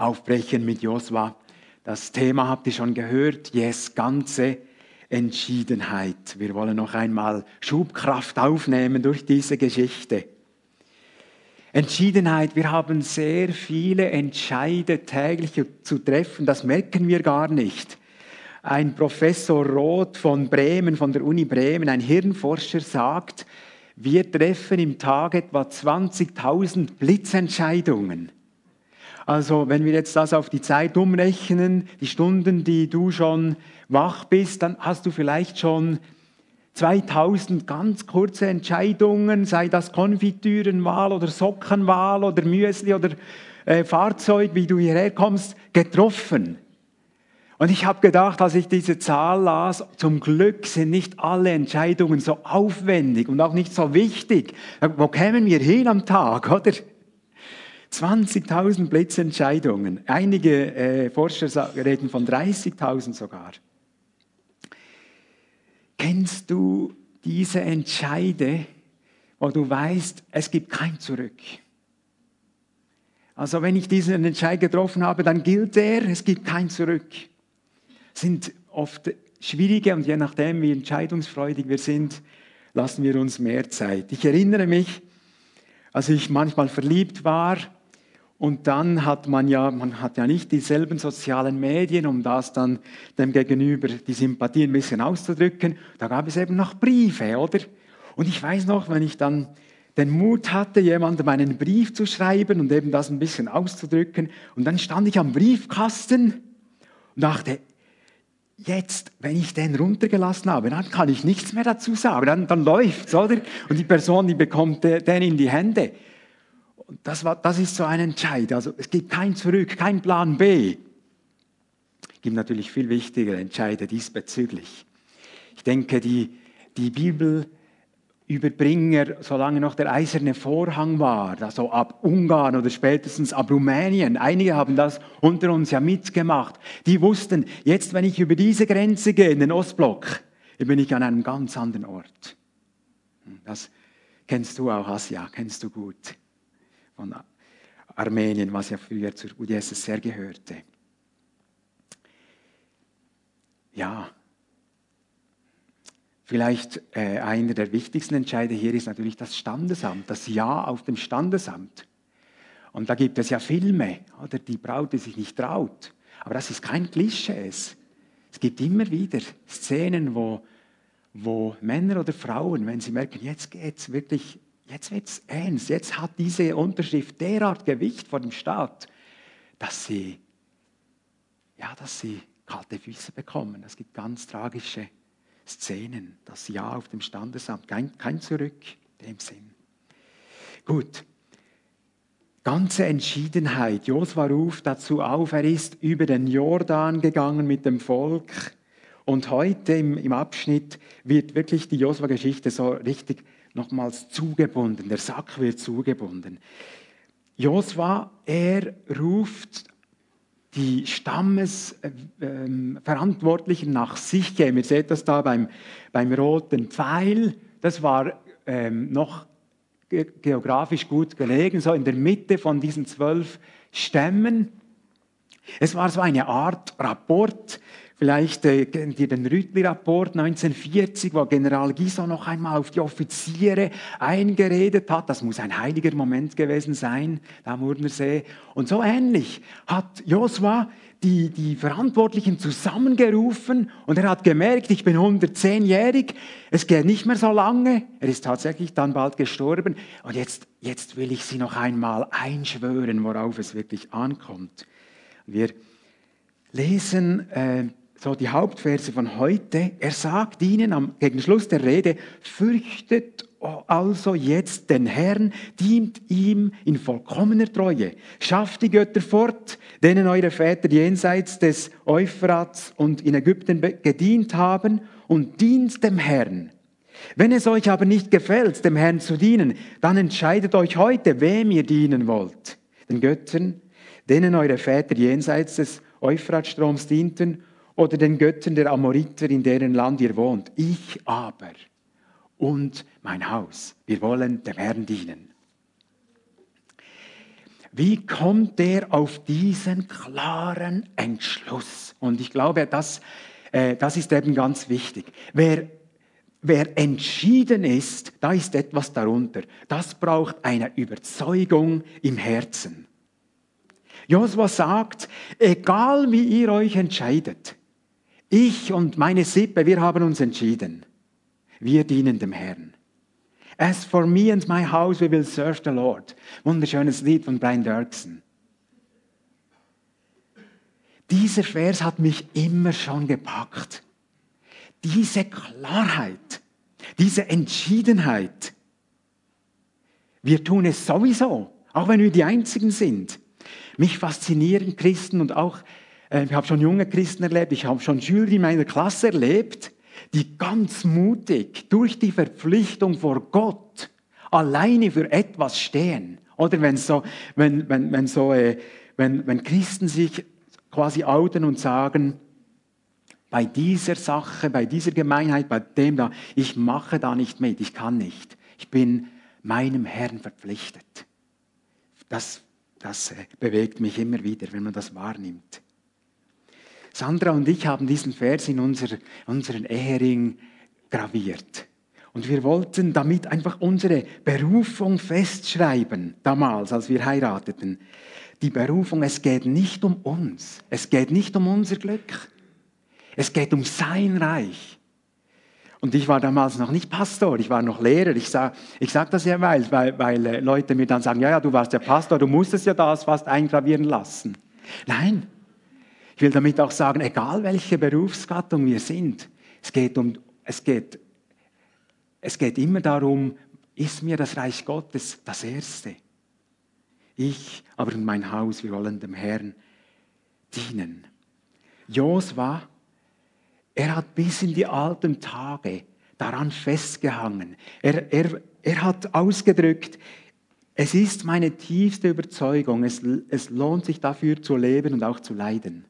aufbrechen mit Josua. Das Thema habt ihr schon gehört, yes, ganze Entschiedenheit. Wir wollen noch einmal Schubkraft aufnehmen durch diese Geschichte. Entschiedenheit, wir haben sehr viele Entscheide täglich zu treffen, das merken wir gar nicht. Ein Professor Roth von Bremen, von der Uni Bremen, ein Hirnforscher, sagt, wir treffen im Tag etwa 20.000 Blitzentscheidungen. Also wenn wir jetzt das auf die Zeit umrechnen, die Stunden, die du schon wach bist, dann hast du vielleicht schon 2000 ganz kurze Entscheidungen, sei das Konfitürenwahl oder Sockenwahl oder Müsli oder äh, Fahrzeug, wie du hierher kommst, getroffen. Und ich habe gedacht, als ich diese Zahl las, zum Glück sind nicht alle Entscheidungen so aufwendig und auch nicht so wichtig. Wo kämen wir hin am Tag, oder? 20.000 Blitzentscheidungen. Einige äh, Forscher reden von 30.000 sogar. Kennst du diese Entscheide, wo du weißt, es gibt kein Zurück? Also wenn ich diesen Entscheid getroffen habe, dann gilt er, es gibt kein Zurück. Sind oft schwierige und je nachdem, wie entscheidungsfreudig wir sind, lassen wir uns mehr Zeit. Ich erinnere mich, als ich manchmal verliebt war, und dann hat man ja, man hat ja nicht dieselben sozialen Medien, um das dann dem Gegenüber die Sympathie ein bisschen auszudrücken. Da gab es eben noch Briefe, oder? Und ich weiß noch, wenn ich dann den Mut hatte, jemandem einen Brief zu schreiben und eben das ein bisschen auszudrücken. Und dann stand ich am Briefkasten und dachte, jetzt, wenn ich den runtergelassen habe, dann kann ich nichts mehr dazu sagen. Dann, dann es, oder? Und die Person, die bekommt den in die Hände. Und das, war, das ist so ein Entscheid. Also es gibt kein Zurück, kein Plan B. Es gibt natürlich viel wichtigere Entscheide diesbezüglich. Ich denke, die, die Bibelüberbringer, solange noch der eiserne Vorhang war, also ab Ungarn oder spätestens ab Rumänien, einige haben das unter uns ja mitgemacht, die wussten, jetzt wenn ich über diese Grenze gehe, in den Ostblock, bin ich an einem ganz anderen Ort. Das kennst du auch, Asia, kennst du gut von Armenien, was ja früher zur UdSSR gehörte. Ja, vielleicht äh, einer der wichtigsten Entscheide hier ist natürlich das Standesamt, das Ja auf dem Standesamt. Und da gibt es ja Filme, oder die Braut, die sich nicht traut. Aber das ist kein Klischee. Es gibt immer wieder Szenen, wo, wo Männer oder Frauen, wenn sie merken, jetzt geht es wirklich Jetzt wird es ernst. Jetzt hat diese Unterschrift derart Gewicht vor dem Staat, dass sie, ja, dass sie kalte Füße bekommen. Es gibt ganz tragische Szenen. Das Ja auf dem Standesamt, kein, kein Zurück in dem Sinn. Gut. Ganze Entschiedenheit. Josua ruft dazu auf, er ist über den Jordan gegangen mit dem Volk. Und heute im, im Abschnitt wird wirklich die Josua-Geschichte so richtig nochmals zugebunden, der Sack wird zugebunden. Josua, er ruft die Stammesverantwortlichen nach sich. Ihr seht das da beim, beim roten Pfeil. Das war ähm, noch geografisch gut gelegen, so in der Mitte von diesen zwölf Stämmen. Es war so eine Art Rapport, Vielleicht äh, kennt ihr den Rüttli-Rapport 1940, wo General Giso noch einmal auf die Offiziere eingeredet hat. Das muss ein heiliger Moment gewesen sein, da am Urnersee. Und so ähnlich hat Josua die, die Verantwortlichen zusammengerufen und er hat gemerkt, ich bin 110-jährig, es geht nicht mehr so lange. Er ist tatsächlich dann bald gestorben und jetzt, jetzt will ich sie noch einmal einschwören, worauf es wirklich ankommt. Wir lesen äh, so die Hauptverse von heute. Er sagt ihnen am, gegen Schluss der Rede, fürchtet also jetzt den Herrn, dient ihm in vollkommener Treue, schafft die Götter fort, denen eure Väter jenseits des Euphrats und in Ägypten gedient haben, und dient dem Herrn. Wenn es euch aber nicht gefällt, dem Herrn zu dienen, dann entscheidet euch heute, wem ihr dienen wollt. Den Göttern, denen eure Väter jenseits des Euphratstroms dienten oder den Göttern der Amoriter, in deren Land ihr wohnt. Ich aber und mein Haus, wir wollen dem Herrn dienen. Wie kommt er auf diesen klaren Entschluss? Und ich glaube, das, äh, das ist eben ganz wichtig. Wer, wer entschieden ist, da ist etwas darunter. Das braucht eine Überzeugung im Herzen. Josua sagt, egal wie ihr euch entscheidet, ich und meine Sippe, wir haben uns entschieden. Wir dienen dem Herrn. As for me and my house, we will serve the Lord. Wunderschönes Lied von Brian Dirksen. Dieser Vers hat mich immer schon gepackt. Diese Klarheit, diese Entschiedenheit. Wir tun es sowieso, auch wenn wir die Einzigen sind. Mich faszinieren Christen und auch, ich habe schon junge Christen erlebt, ich habe schon Schüler in meiner Klasse erlebt, die ganz mutig durch die Verpflichtung vor Gott alleine für etwas stehen. Oder wenn so, wenn, wenn, wenn so, äh, wenn, wenn Christen sich quasi outen und sagen, bei dieser Sache, bei dieser Gemeinheit, bei dem da, ich mache da nicht mit, ich kann nicht. Ich bin meinem Herrn verpflichtet. Das, das äh, bewegt mich immer wieder, wenn man das wahrnimmt. Sandra und ich haben diesen Vers in unser, unseren Ehering graviert. Und wir wollten damit einfach unsere Berufung festschreiben, damals, als wir heirateten. Die Berufung, es geht nicht um uns, es geht nicht um unser Glück, es geht um sein Reich. Und ich war damals noch nicht Pastor, ich war noch Lehrer. Ich sage ich sag das ja, weil, weil, weil äh, Leute mir dann sagen, ja, ja, du warst ja Pastor, du musstest ja das fast eingravieren lassen. Nein, ich will damit auch sagen, egal welche Berufsgattung wir sind, es geht, um, es geht, es geht immer darum, ist mir das Reich Gottes das Erste? Ich, aber in mein Haus, wir wollen dem Herrn dienen. Josua, er hat bis in die alten Tage daran festgehangen. Er, er, er hat ausgedrückt, es ist meine tiefste Überzeugung, es, es lohnt sich dafür zu leben und auch zu leiden.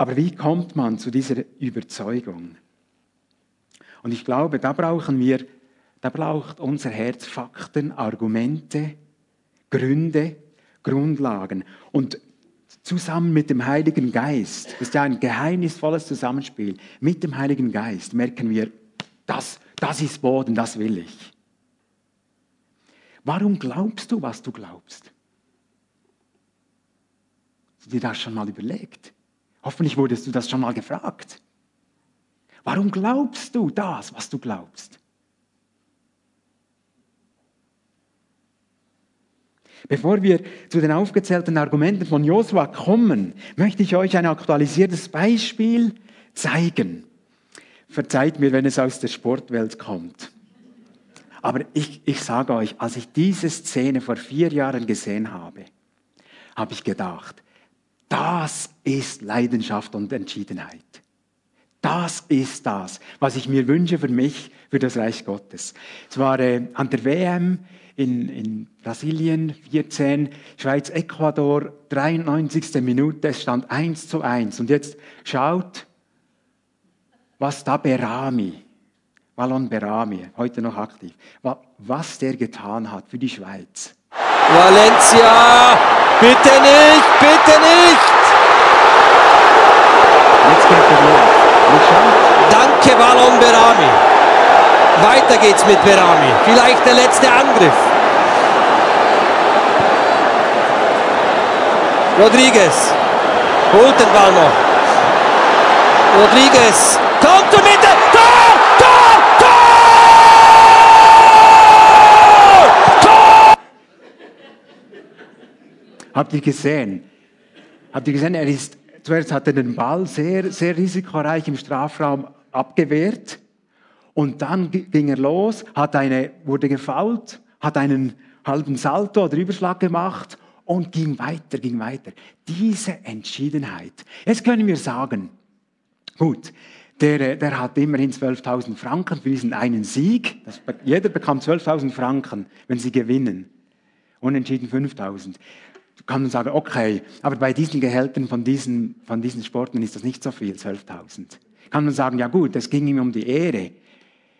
Aber wie kommt man zu dieser Überzeugung? Und ich glaube, da brauchen wir, da braucht unser Herz Fakten, Argumente, Gründe, Grundlagen. Und zusammen mit dem Heiligen Geist, das ist ja ein geheimnisvolles Zusammenspiel, mit dem Heiligen Geist merken wir, das, das ist Boden, das will ich. Warum glaubst du, was du glaubst? Hast du dir das schon mal überlegt? Hoffentlich wurdest du das schon mal gefragt. Warum glaubst du das, was du glaubst? Bevor wir zu den aufgezählten Argumenten von Josua kommen, möchte ich euch ein aktualisiertes Beispiel zeigen. Verzeiht mir, wenn es aus der Sportwelt kommt. Aber ich, ich sage euch, als ich diese Szene vor vier Jahren gesehen habe, habe ich gedacht, das ist Leidenschaft und Entschiedenheit. Das ist das, was ich mir wünsche für mich, für das Reich Gottes. Es war äh, an der WM in, in Brasilien 14, Schweiz, Ecuador, 93. Minute, es stand 1 zu 1. Und jetzt schaut, was da Berami, Wallon Berami, heute noch aktiv, was der getan hat für die Schweiz. Valencia, bitte nicht, bitte nicht. Jetzt er los. Danke, Ballon Berami. Weiter geht's mit Berami. Vielleicht der letzte Angriff. Rodriguez holt den Ball noch. Rodriguez kommt zur Mitte. Habt ihr gesehen? Habt ihr gesehen, er ist, zuerst hat er den Ball sehr, sehr risikoreich im Strafraum abgewehrt und dann ging er los, hat eine, wurde gefault, hat einen halben Salto oder Überschlag gemacht und ging weiter, ging weiter. Diese Entschiedenheit. Jetzt können wir sagen, gut, der, der hat immerhin 12.000 Franken für diesen einen Sieg. Das, jeder bekommt 12.000 Franken, wenn sie gewinnen. Unentschieden 5.000 kann man sagen, okay, aber bei diesen Gehältern von diesen, von diesen Sportlern ist das nicht so viel, 12.000. Kann man sagen, ja gut, es ging ihm um die Ehre.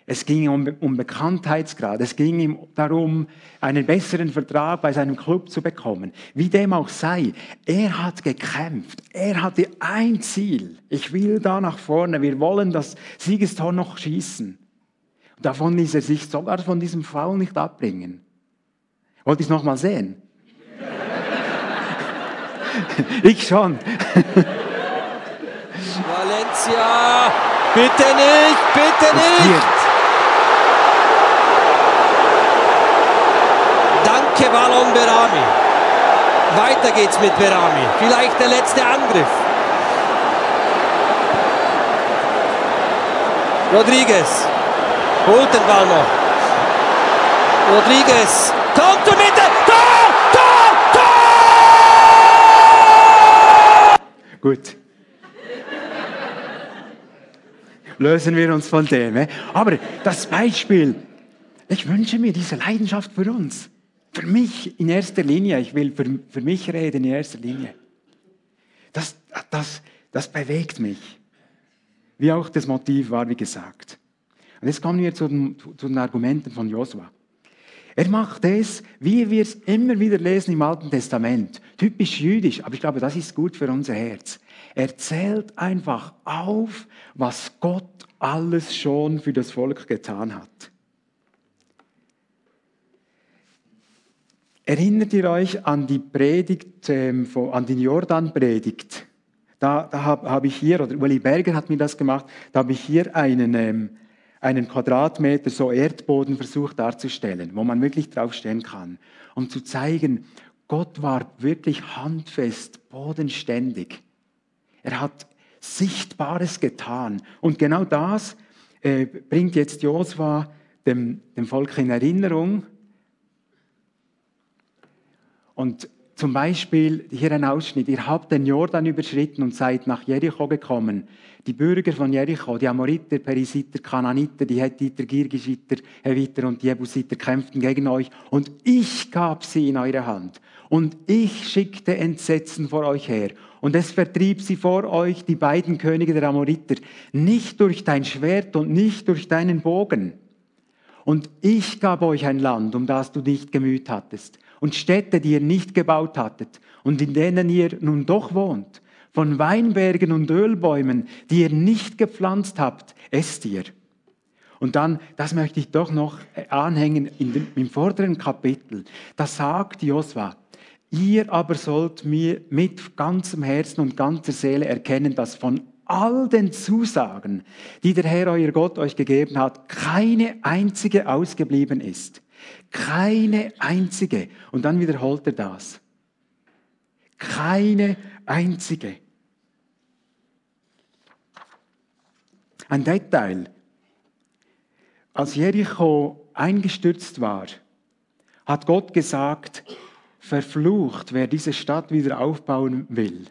Es ging um, um Bekanntheitsgrad. Es ging ihm darum, einen besseren Vertrag bei seinem Club zu bekommen. Wie dem auch sei, er hat gekämpft. Er hatte ein Ziel. Ich will da nach vorne. Wir wollen das Siegestor noch schießen. Davon ließ er sich sogar von diesem Foul nicht abbringen. Wollt ihr es nochmal sehen? ich schon. Valencia, bitte nicht, bitte nicht. Danke, Ballon Berami. Weiter geht's mit Berami. Vielleicht der letzte Angriff. Rodriguez holt den Ball noch. Rodriguez kommt zur Mitte. Gut. Lösen wir uns von dem. eh? Aber das Beispiel, ich wünsche mir diese Leidenschaft für uns. Für mich in erster Linie. Ich will für, für mich reden in erster Linie. Das, das, das bewegt mich. Wie auch das Motiv war, wie gesagt. Und jetzt kommen wir zu den, zu den Argumenten von Josua. Er macht es, wie wir es immer wieder lesen im Alten Testament. Typisch jüdisch, aber ich glaube, das ist gut für unser Herz. Er zählt einfach auf, was Gott alles schon für das Volk getan hat. Erinnert ihr euch an die Predigt, ähm, an die Jordan-Predigt? Da, da habe hab ich hier, oder Uli Berger hat mir das gemacht, da habe ich hier einen, ähm, einen Quadratmeter so Erdboden versucht darzustellen, wo man wirklich draufstehen kann, um zu zeigen, Gott war wirklich handfest, bodenständig. Er hat Sichtbares getan. Und genau das äh, bringt jetzt Josua dem, dem Volk in Erinnerung. Und zum Beispiel hier ein Ausschnitt. Ihr habt den Jordan überschritten und seid nach Jericho gekommen. Die Bürger von Jericho, die Amoriter, Perisiter, Kananiter, die Hethiter, Girgishiter, Heviter und Jebusiter kämpften gegen euch. Und ich gab sie in eure Hand. Und ich schickte Entsetzen vor euch her. Und es vertrieb sie vor euch, die beiden Könige der Amoriter, nicht durch dein Schwert und nicht durch deinen Bogen. Und ich gab euch ein Land, um das du nicht gemüht hattest, und Städte, die ihr nicht gebaut hattet, und in denen ihr nun doch wohnt. Von Weinbergen und Ölbäumen, die ihr nicht gepflanzt habt, esst ihr. Und dann, das möchte ich doch noch anhängen dem, im vorderen Kapitel. Da sagt Josua, ihr aber sollt mir mit ganzem Herzen und ganzer Seele erkennen, dass von all den Zusagen, die der Herr euer Gott euch gegeben hat, keine einzige ausgeblieben ist. Keine einzige. Und dann wiederholt er das. Keine einzige. Ein Detail. Als Jericho eingestürzt war, hat Gott gesagt, verflucht, wer diese Stadt wieder aufbauen will.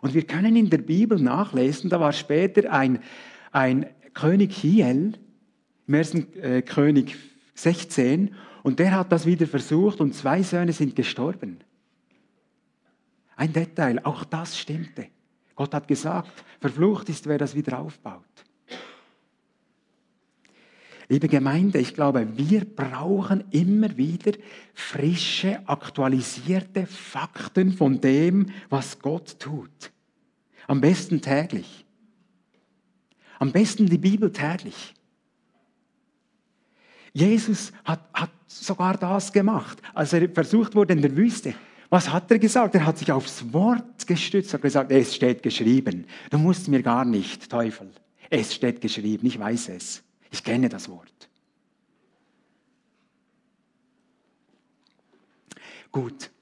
Und wir können in der Bibel nachlesen, da war später ein, ein König Hiel, im ersten äh, König 16, und der hat das wieder versucht und zwei Söhne sind gestorben. Ein Detail, auch das stimmte. Gott hat gesagt, verflucht ist, wer das wieder aufbaut. Liebe Gemeinde, ich glaube, wir brauchen immer wieder frische, aktualisierte Fakten von dem, was Gott tut. Am besten täglich. Am besten die Bibel täglich. Jesus hat, hat sogar das gemacht, als er versucht wurde in der Wüste. Was hat er gesagt? Er hat sich aufs Wort gestützt und gesagt, es steht geschrieben. Du musst mir gar nicht, Teufel. Es steht geschrieben, ich weiß es. Ich kenne das Wort. Gut,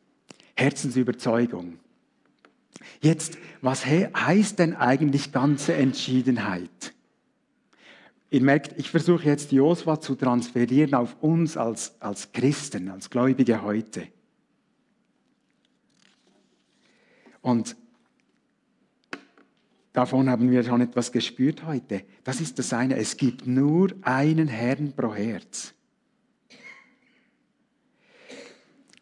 Herzensüberzeugung. Jetzt, was heißt denn eigentlich ganze Entschiedenheit? Ihr merkt, ich versuche jetzt Josua zu transferieren auf uns als, als Christen, als Gläubige heute. Und davon haben wir schon etwas gespürt heute. Das ist das eine. Es gibt nur einen Herrn pro Herz.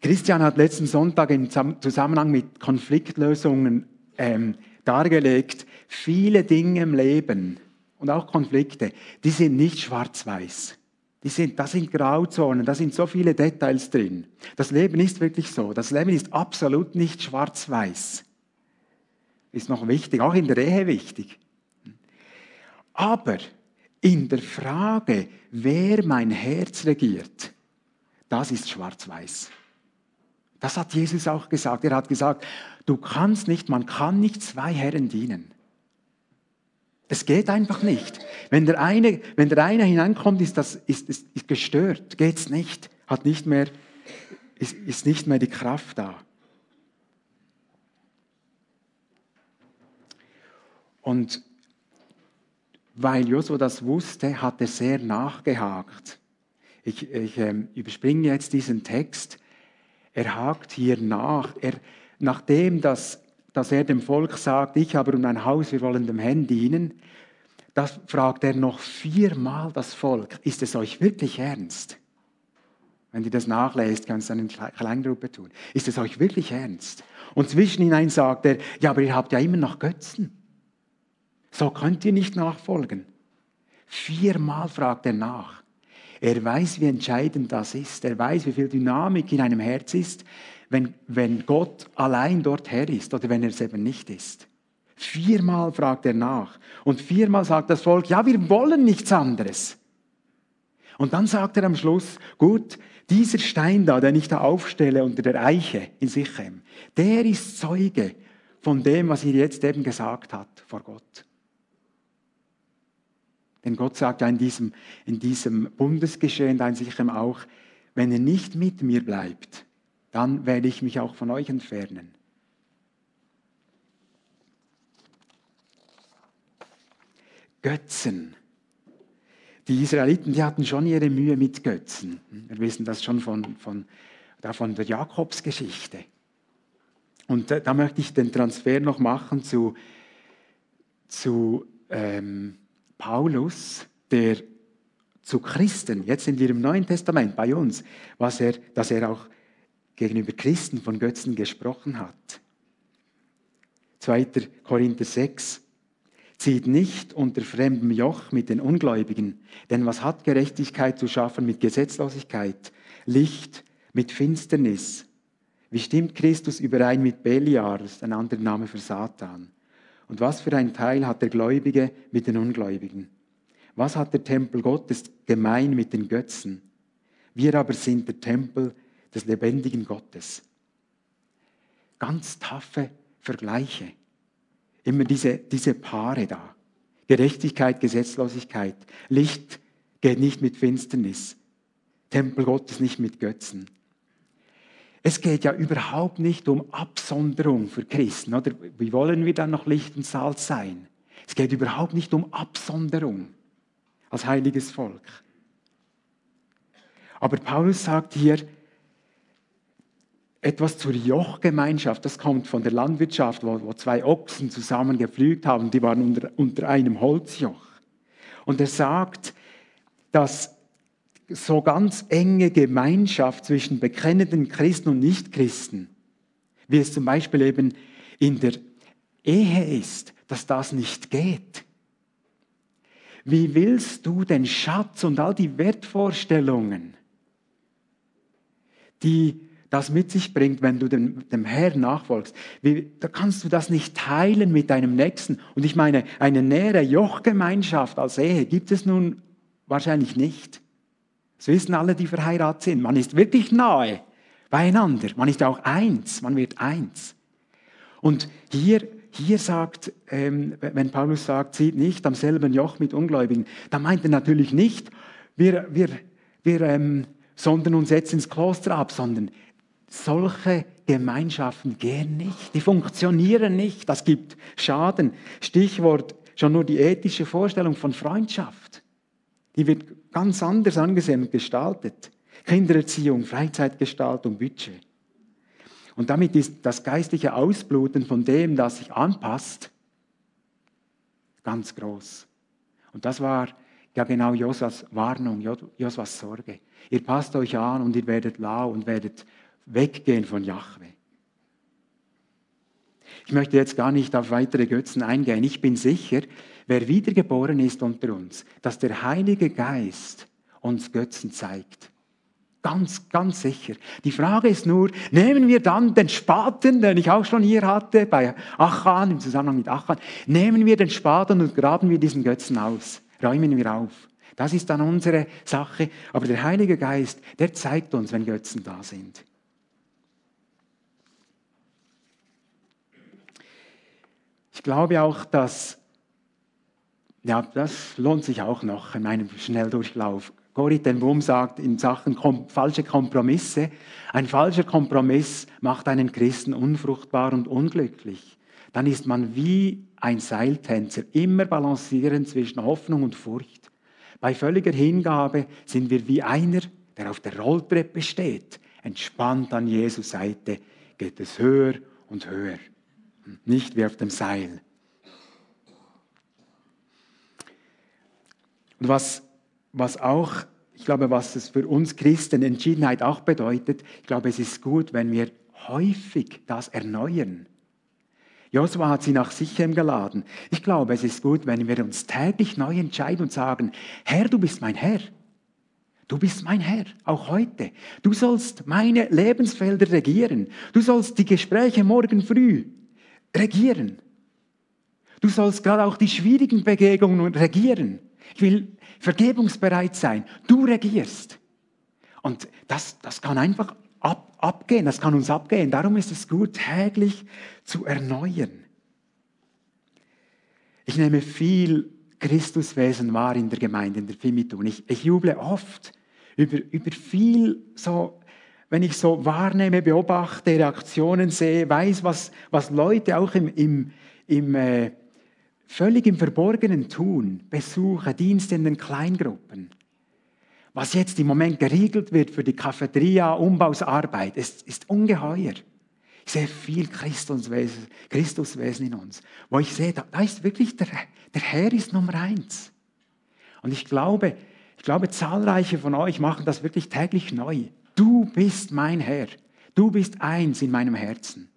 Christian hat letzten Sonntag im Zusammenhang mit Konfliktlösungen ähm, dargelegt, viele Dinge im Leben und auch Konflikte, die sind nicht schwarz-weiß. Die sind, da sind Grauzonen, da sind so viele Details drin. Das Leben ist wirklich so. Das Leben ist absolut nicht schwarz-weiß. Ist noch wichtig, auch in der Ehe wichtig. Aber in der Frage, wer mein Herz regiert, das ist schwarz-weiß. Das hat Jesus auch gesagt. Er hat gesagt, du kannst nicht, man kann nicht zwei Herren dienen. Es geht einfach nicht. Wenn der eine, wenn der eine hineinkommt, ist das ist, ist, ist gestört, geht's nicht, hat nicht mehr, ist, ist nicht mehr die Kraft da. Und weil Josua das wusste, hat er sehr nachgehakt. Ich, ich ähm, überspringe jetzt diesen Text. Er hakt hier nach. Er, nachdem das, dass er dem Volk sagt, ich habe um ein Haus, wir wollen dem Herrn dienen, das fragt er noch viermal das Volk, ist es euch wirklich ernst? Wenn ihr das nachlest, kannst du eine Kleingruppe tun. Ist es euch wirklich ernst? Und zwischenhinein sagt er, ja, aber ihr habt ja immer noch Götzen. So könnt ihr nicht nachfolgen. Viermal fragt er nach. Er weiß, wie entscheidend das ist. Er weiß, wie viel Dynamik in einem Herz ist, wenn, wenn Gott allein dort Herr ist oder wenn er es eben nicht ist. Viermal fragt er nach. Und viermal sagt das Volk, ja, wir wollen nichts anderes. Und dann sagt er am Schluss, gut, dieser Stein da, den ich da aufstelle unter der Eiche in Sichem, der ist Zeuge von dem, was ihr jetzt eben gesagt hat vor Gott. Denn Gott sagt ja in diesem, in diesem Bundesgeschehen da in Sichem auch, wenn ihr nicht mit mir bleibt, dann werde ich mich auch von euch entfernen. Götzen. Die Israeliten, die hatten schon ihre Mühe mit Götzen. Wir wissen das schon von, von, von der Jakobsgeschichte. Und da, da, möchte ich den Transfer noch machen zu, zu ähm, Paulus, der zu Christen, jetzt sind wir im Neuen Testament bei uns, was er, dass er auch gegenüber Christen von Götzen gesprochen hat. 2. Korinther 6. Zieht nicht unter fremdem Joch mit den Ungläubigen, denn was hat Gerechtigkeit zu schaffen mit Gesetzlosigkeit, Licht mit Finsternis? Wie stimmt Christus überein mit Beliar, das ist ein anderer Name für Satan? Und was für ein Teil hat der Gläubige mit den Ungläubigen? Was hat der Tempel Gottes gemein mit den Götzen? Wir aber sind der Tempel des lebendigen Gottes. Ganz taffe Vergleiche. Immer diese, diese Paare da. Gerechtigkeit, Gesetzlosigkeit. Licht geht nicht mit Finsternis. Tempel Gottes nicht mit Götzen. Es geht ja überhaupt nicht um Absonderung für Christen, oder? Wie wollen wir dann noch Licht und Salz sein? Es geht überhaupt nicht um Absonderung als heiliges Volk. Aber Paulus sagt hier, etwas zur Jochgemeinschaft, das kommt von der Landwirtschaft, wo, wo zwei Ochsen zusammen gepflügt haben, die waren unter, unter einem Holzjoch. Und er sagt, dass so ganz enge Gemeinschaft zwischen bekennenden Christen und Nichtchristen, wie es zum Beispiel eben in der Ehe ist, dass das nicht geht. Wie willst du den Schatz und all die Wertvorstellungen, die das mit sich bringt, wenn du dem, dem Herrn nachfolgst. Wie, da kannst du das nicht teilen mit deinem Nächsten. Und ich meine, eine nähere Jochgemeinschaft als Ehe gibt es nun wahrscheinlich nicht. Das wissen alle, die verheiratet sind. Man ist wirklich nahe beieinander. Man ist auch eins. Man wird eins. Und hier, hier sagt, ähm, wenn Paulus sagt, zieht nicht am selben Joch mit Ungläubigen, dann meint er natürlich nicht, wir, wir, wir ähm, sondern uns jetzt ins Kloster ab, sondern solche Gemeinschaften gehen nicht, die funktionieren nicht, das gibt Schaden. Stichwort schon nur die ethische Vorstellung von Freundschaft. Die wird ganz anders angesehen und gestaltet. Kindererziehung, Freizeitgestaltung, Budget. Und damit ist das geistliche Ausbluten von dem, das sich anpasst, ganz groß. Und das war ja genau Josas Warnung, Josas Sorge. Ihr passt euch an und ihr werdet lau und werdet weggehen von Yahweh. Ich möchte jetzt gar nicht auf weitere Götzen eingehen. Ich bin sicher, wer wiedergeboren ist unter uns, dass der Heilige Geist uns Götzen zeigt. Ganz, ganz sicher. Die Frage ist nur, nehmen wir dann den Spaten, den ich auch schon hier hatte, bei Achan, im Zusammenhang mit Achan, nehmen wir den Spaten und graben wir diesen Götzen aus, räumen wir auf. Das ist dann unsere Sache. Aber der Heilige Geist, der zeigt uns, wenn Götzen da sind. Ich glaube auch, dass, ja, das lohnt sich auch noch in meinem Schnelldurchlauf. Corrie ten Boom sagt in Sachen kom falsche Kompromisse, ein falscher Kompromiss macht einen Christen unfruchtbar und unglücklich. Dann ist man wie ein Seiltänzer, immer balancieren zwischen Hoffnung und Furcht. Bei völliger Hingabe sind wir wie einer, der auf der Rolltreppe steht. Entspannt an Jesus Seite geht es höher und höher nicht wie auf dem Seil. Und was, was auch, ich glaube, was es für uns Christen Entschiedenheit auch bedeutet, ich glaube, es ist gut, wenn wir häufig das erneuern. Josua hat sie nach Sichem geladen. Ich glaube, es ist gut, wenn wir uns täglich neu entscheiden und sagen, Herr, du bist mein Herr. Du bist mein Herr, auch heute. Du sollst meine Lebensfelder regieren. Du sollst die Gespräche morgen früh regieren. Du sollst gerade auch die schwierigen Begegnungen regieren. Ich will vergebungsbereit sein. Du regierst. Und das, das kann einfach ab, abgehen, das kann uns abgehen. Darum ist es gut, täglich zu erneuern. Ich nehme viel Christuswesen wahr in der Gemeinde, in der Fimitun. Ich, ich juble oft über, über viel so wenn ich so wahrnehme, beobachte, Reaktionen sehe, weiß, was, was Leute auch im, im, im äh, völlig im Verborgenen tun, Besuche, Dienste in den Kleingruppen. Was jetzt im Moment geregelt wird für die Cafeteria, Umbausarbeit, ist, ist ungeheuer. Ich sehe viel Christuswesen, Christuswesen in uns, wo ich sehe, da, da ist wirklich der, der Herr ist Nummer eins. Und ich glaube, ich glaube, zahlreiche von euch machen das wirklich täglich neu. Du bist mein Herr. Du bist eins in meinem Herzen.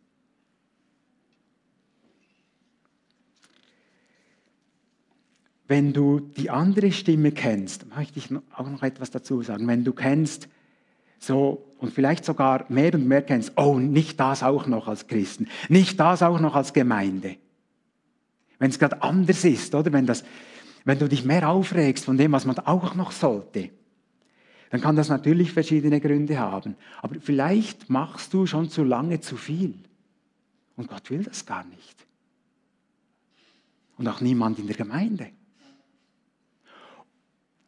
Wenn du die andere Stimme kennst, möchte ich auch noch etwas dazu sagen. Wenn du kennst, so und vielleicht sogar mehr und mehr kennst, oh, nicht das auch noch als Christen, nicht das auch noch als Gemeinde. Wenn es gerade anders ist, oder wenn, das, wenn du dich mehr aufregst von dem, was man auch noch sollte dann kann das natürlich verschiedene Gründe haben. Aber vielleicht machst du schon zu lange zu viel. Und Gott will das gar nicht. Und auch niemand in der Gemeinde.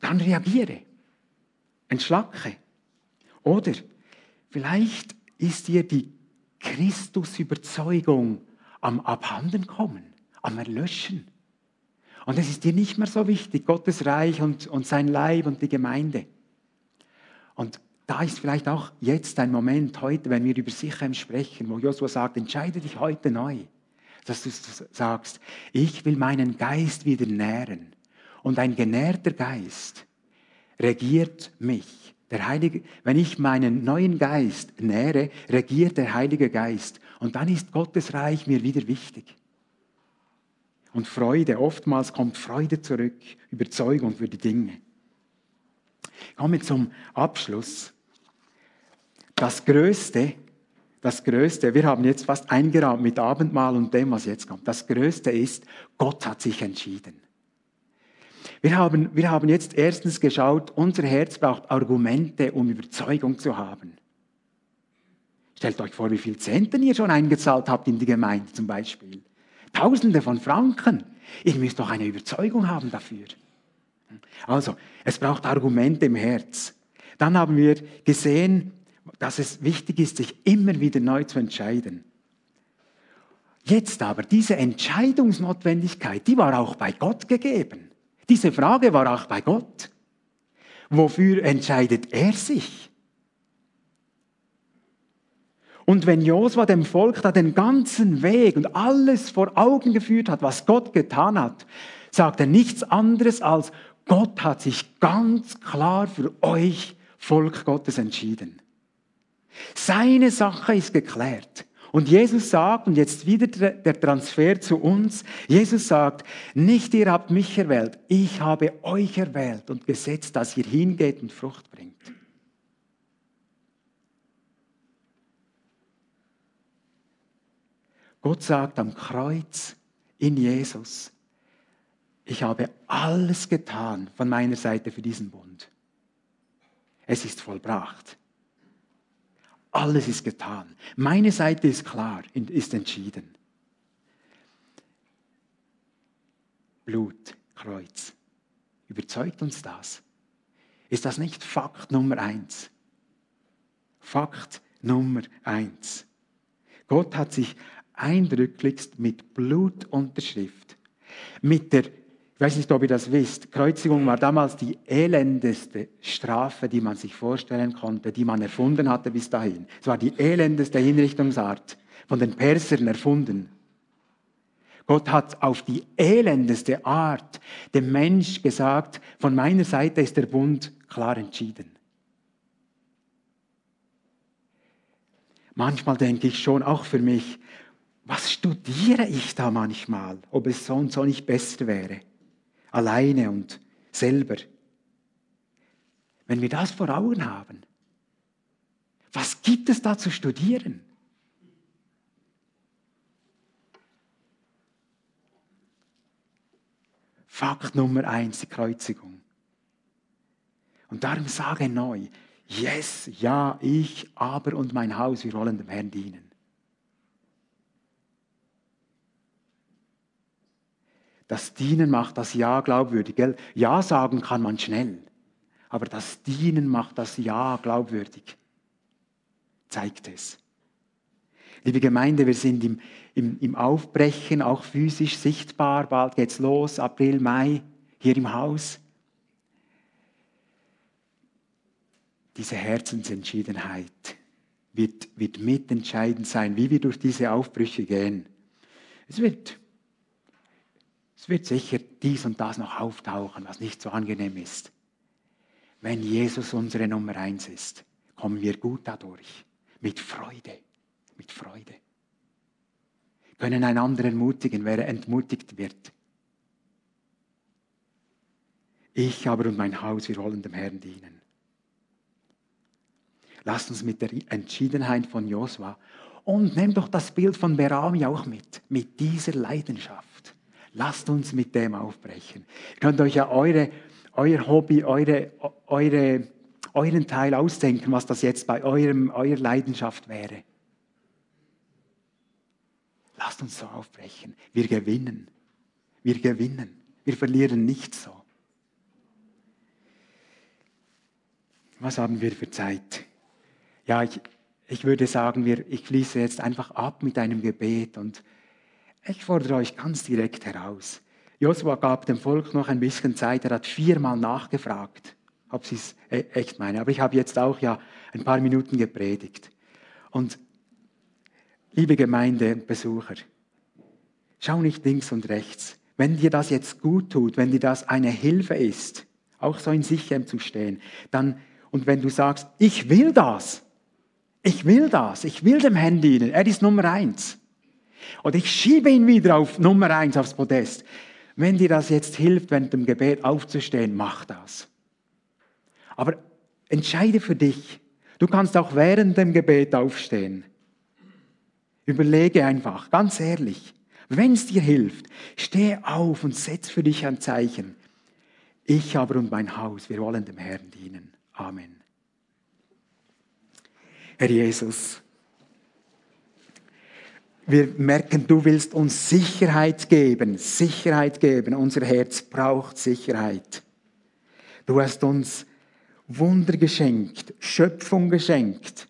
Dann reagiere. Entschlacke. Oder vielleicht ist dir die Christus-Überzeugung am Abhandenkommen, am Erlöschen. Und es ist dir nicht mehr so wichtig, Gottes Reich und, und sein Leib und die Gemeinde. Und da ist vielleicht auch jetzt ein Moment heute, wenn wir über Sichem sprechen, wo Josua sagt, entscheide dich heute neu, dass du sagst, ich will meinen Geist wieder nähren. Und ein genährter Geist regiert mich. Der Heilige, wenn ich meinen neuen Geist nähre, regiert der Heilige Geist. Und dann ist Gottes Reich mir wieder wichtig. Und Freude, oftmals kommt Freude zurück, Überzeugung für die Dinge. Kommen wir zum Abschluss. Das Größte, das Größte, wir haben jetzt fast eingerahmt mit Abendmahl und dem, was jetzt kommt. Das Größte ist, Gott hat sich entschieden. Wir haben, wir haben jetzt erstens geschaut, unser Herz braucht Argumente, um Überzeugung zu haben. Stellt euch vor, wie viel Zenten ihr schon eingezahlt habt in die Gemeinde zum Beispiel. Tausende von Franken. Ihr müsst doch eine Überzeugung haben dafür. Also, es braucht Argumente im Herz. Dann haben wir gesehen, dass es wichtig ist, sich immer wieder neu zu entscheiden. Jetzt aber, diese Entscheidungsnotwendigkeit, die war auch bei Gott gegeben. Diese Frage war auch bei Gott. Wofür entscheidet er sich? Und wenn Josua dem Volk da den ganzen Weg und alles vor Augen geführt hat, was Gott getan hat, sagt er nichts anderes als, Gott hat sich ganz klar für euch, Volk Gottes, entschieden. Seine Sache ist geklärt. Und Jesus sagt, und jetzt wieder der Transfer zu uns, Jesus sagt, nicht ihr habt mich erwählt, ich habe euch erwählt und gesetzt, dass ihr hingeht und Frucht bringt. Gott sagt am Kreuz in Jesus, ich habe alles getan von meiner Seite für diesen Bund. Es ist vollbracht. Alles ist getan. Meine Seite ist klar, ist entschieden. Blut, Kreuz. Überzeugt uns das? Ist das nicht Fakt Nummer eins? Fakt Nummer eins. Gott hat sich eindrücklichst mit Blutunterschrift, mit der ich weiß nicht, ob ihr das wisst. Kreuzigung war damals die elendeste Strafe, die man sich vorstellen konnte, die man erfunden hatte bis dahin. Es war die elendeste Hinrichtungsart, von den Persern erfunden. Gott hat auf die elendeste Art dem Mensch gesagt, von meiner Seite ist der Bund klar entschieden. Manchmal denke ich schon, auch für mich, was studiere ich da manchmal, ob es so und so nicht besser wäre? Alleine und selber. Wenn wir das vor Augen haben, was gibt es da zu studieren? Fakt Nummer eins, die Kreuzigung. Und darum sage neu, yes, ja, ich, aber und mein Haus, wir wollen dem Herrn dienen. Das Dienen macht das Ja glaubwürdig. Gell? Ja sagen kann man schnell, aber das Dienen macht das Ja glaubwürdig. Zeigt es. Liebe Gemeinde, wir sind im, im, im Aufbrechen, auch physisch sichtbar. Bald geht's los, April, Mai, hier im Haus. Diese Herzensentschiedenheit wird, wird mitentscheidend sein, wie wir durch diese Aufbrüche gehen. Es wird es wird sicher dies und das noch auftauchen, was nicht so angenehm ist. Wenn Jesus unsere Nummer eins ist, kommen wir gut dadurch. Mit Freude. Mit Freude. Können einander ermutigen, wer entmutigt wird. Ich aber und mein Haus, wir wollen dem Herrn dienen. Lasst uns mit der Entschiedenheit von Josua und nehmt doch das Bild von Berami auch mit, mit dieser Leidenschaft. Lasst uns mit dem aufbrechen. Ihr könnt euch ja eure, euer Hobby, eure, eure, euren Teil ausdenken, was das jetzt bei eurem, eurer Leidenschaft wäre. Lasst uns so aufbrechen. Wir gewinnen. Wir gewinnen. Wir verlieren nicht so. Was haben wir für Zeit? Ja, ich, ich würde sagen, wir, ich fließe jetzt einfach ab mit einem Gebet und ich fordere euch ganz direkt heraus. Josua gab dem Volk noch ein bisschen Zeit. Er hat viermal nachgefragt, ob sie es echt meinen. Aber ich habe jetzt auch ja ein paar Minuten gepredigt. Und liebe Gemeindebesucher, schau nicht links und rechts. Wenn dir das jetzt gut tut, wenn dir das eine Hilfe ist, auch so in Sichem zu stehen, dann, und wenn du sagst, ich will das, ich will das, ich will dem Herrn dienen, er ist Nummer eins, oder ich schiebe ihn wieder auf Nummer eins aufs Podest. Wenn dir das jetzt hilft, während dem Gebet aufzustehen, mach das. Aber entscheide für dich. Du kannst auch während dem Gebet aufstehen. Überlege einfach, ganz ehrlich, wenn es dir hilft, steh auf und setz für dich ein Zeichen. Ich aber und mein Haus, wir wollen dem Herrn dienen. Amen. Herr Jesus, wir merken, du willst uns Sicherheit geben, Sicherheit geben. Unser Herz braucht Sicherheit. Du hast uns Wunder geschenkt, Schöpfung geschenkt,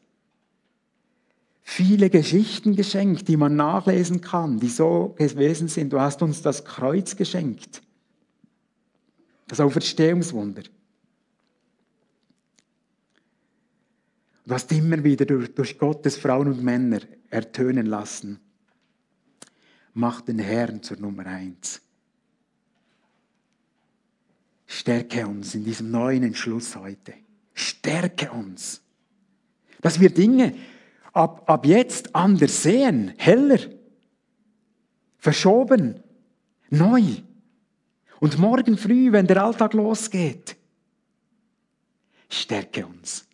viele Geschichten geschenkt, die man nachlesen kann, die so gewesen sind. Du hast uns das Kreuz geschenkt, das Auferstehungswunder. Du hast immer wieder durch, durch Gottes Frauen und Männer ertönen lassen mach den Herrn zur Nummer eins. Stärke uns in diesem neuen Entschluss heute. Stärke uns. Dass wir Dinge ab, ab jetzt anders sehen, heller, verschoben, neu. Und morgen früh, wenn der Alltag losgeht, stärke uns.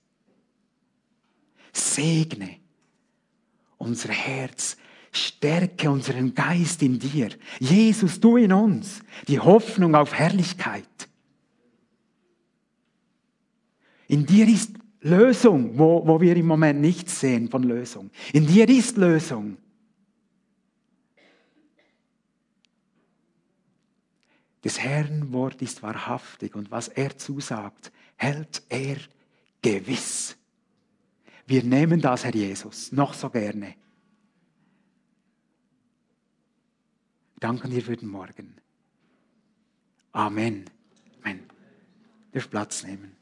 Segne unser Herz, stärke unseren Geist in dir. Jesus, du in uns, die Hoffnung auf Herrlichkeit. In dir ist Lösung, wo, wo wir im Moment nichts sehen von Lösung. In dir ist Lösung. Des Herrn Wort ist wahrhaftig und was er zusagt, hält er gewiss. Wir nehmen das, Herr Jesus, noch so gerne. Danken dir für den Morgen. Amen. Amen. Darf Platz nehmen.